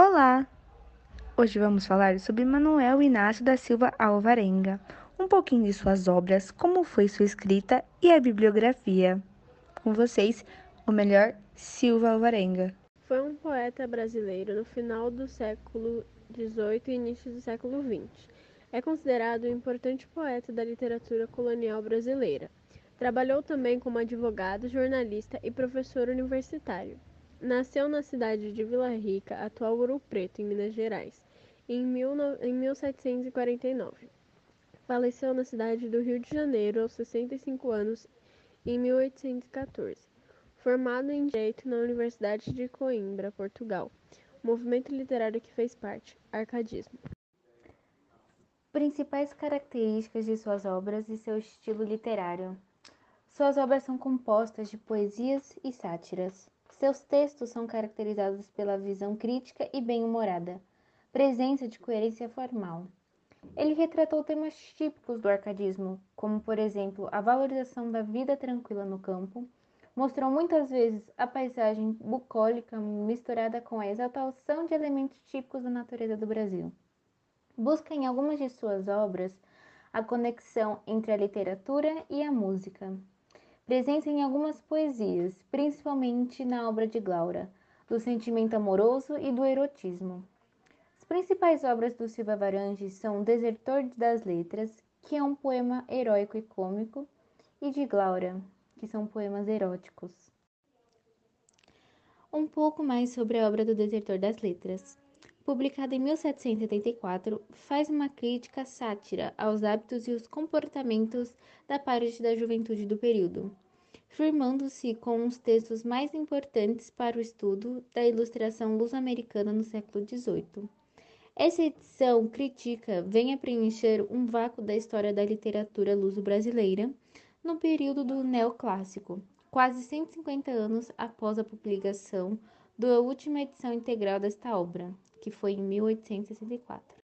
Olá! Hoje vamos falar sobre Manuel Inácio da Silva Alvarenga, um pouquinho de suas obras, como foi sua escrita e a bibliografia. Com vocês, o melhor Silva Alvarenga. Foi um poeta brasileiro no final do século XVIII e início do século XX. É considerado um importante poeta da literatura colonial brasileira. Trabalhou também como advogado, jornalista e professor universitário. Nasceu na cidade de Vila Rica, atual Ouro Preto, em Minas Gerais, em 1749. Faleceu na cidade do Rio de Janeiro aos 65 anos, em 1814. Formado em Direito na Universidade de Coimbra, Portugal. Movimento literário que fez parte, Arcadismo. Principais características de suas obras e seu estilo literário. Suas obras são compostas de poesias e sátiras. Seus textos são caracterizados pela visão crítica e bem-humorada, presença de coerência formal. Ele retratou temas típicos do arcadismo, como, por exemplo, a valorização da vida tranquila no campo, mostrou muitas vezes a paisagem bucólica misturada com a exaltação de elementos típicos da natureza do Brasil. Busca em algumas de suas obras a conexão entre a literatura e a música presença em algumas poesias, principalmente na obra de Glaura, do sentimento amoroso e do erotismo. As principais obras do Silva Varanges são Desertor das Letras, que é um poema heróico e cômico, e de Glaura, que são poemas eróticos. Um pouco mais sobre a obra do Desertor das Letras. Publicada em 1774, faz uma crítica sátira aos hábitos e os comportamentos da parte da juventude do período, firmando-se com os textos mais importantes para o estudo da ilustração luso-americana no século XVIII. Essa edição critica vem a preencher um vácuo da história da literatura luso-brasileira no período do neoclássico, quase 150 anos após a publicação da última edição integral desta obra, que foi em 1864.